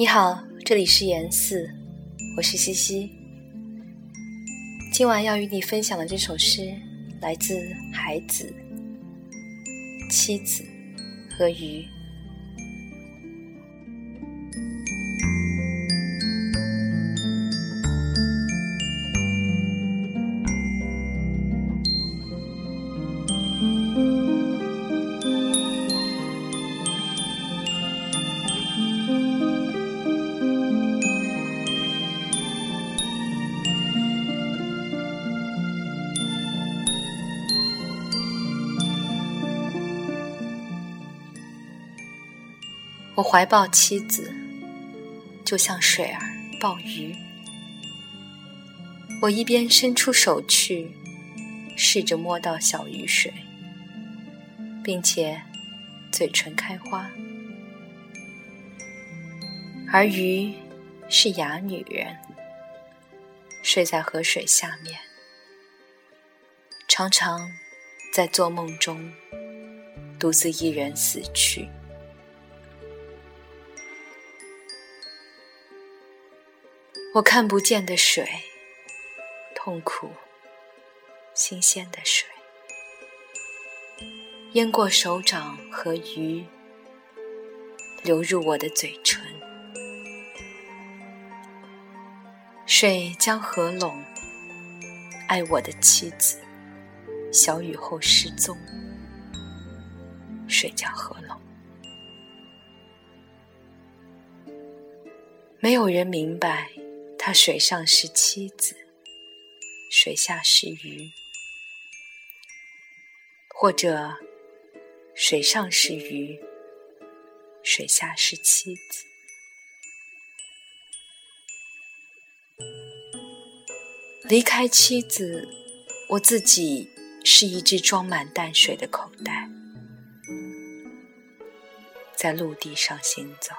你好，这里是言四，我是西西。今晚要与你分享的这首诗来自海子、妻子和鱼。我怀抱妻子，就像水儿抱鱼。我一边伸出手去，试着摸到小鱼水，并且嘴唇开花，而鱼是哑女人，睡在河水下面，常常在做梦中独自一人死去。我看不见的水，痛苦、新鲜的水，淹过手掌和鱼，流入我的嘴唇。水将合拢，爱我的妻子，小雨后失踪。水将合拢，没有人明白。他水上是妻子，水下是鱼，或者水上是鱼，水下是妻子。离开妻子，我自己是一只装满淡水的口袋，在陆地上行走。